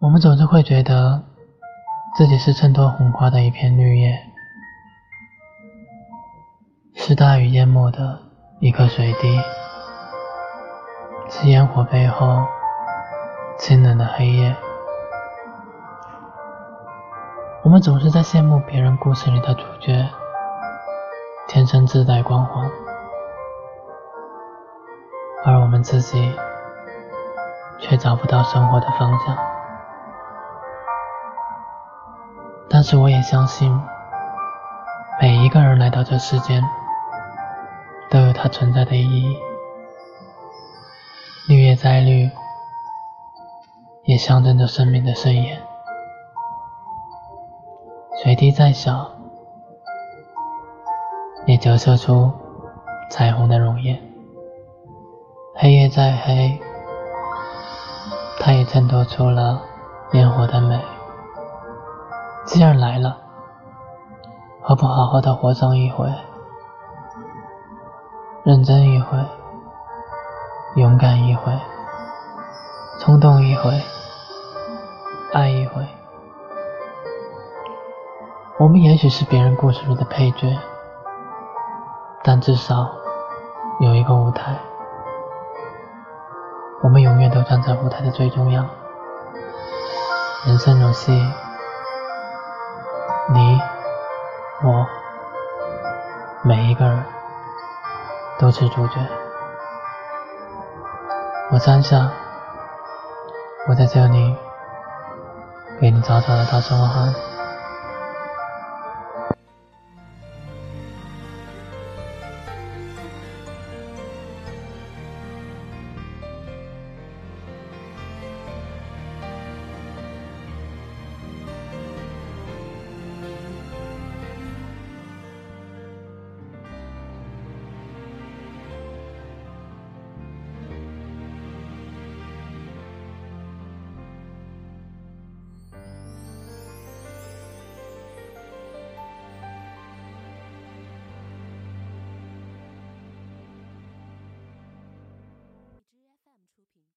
我们总是会觉得自己是衬托红花的一片绿叶，是大雨淹没的一颗水滴，是烟火背后清冷的黑夜。我们总是在羡慕别人故事里的主角，天生自带光环，而我们自己却找不到生活的方向。但是我也相信，每一个人来到这世间，都有它存在的意义。绿叶再绿，也象征着生命的盛宴；水滴再小，也折射出彩虹的容颜；黑夜再黑，它也衬托出了烟火的美。既然来了，何不好好的活上一回？认真一回，勇敢一回，冲动一回，爱一回。我们也许是别人故事里的配角，但至少有一个舞台。我们永远都站在舞台的最中央。人生如戏。我，每一个人都是主角。我站下，我在这里，给你早早的道声晚安。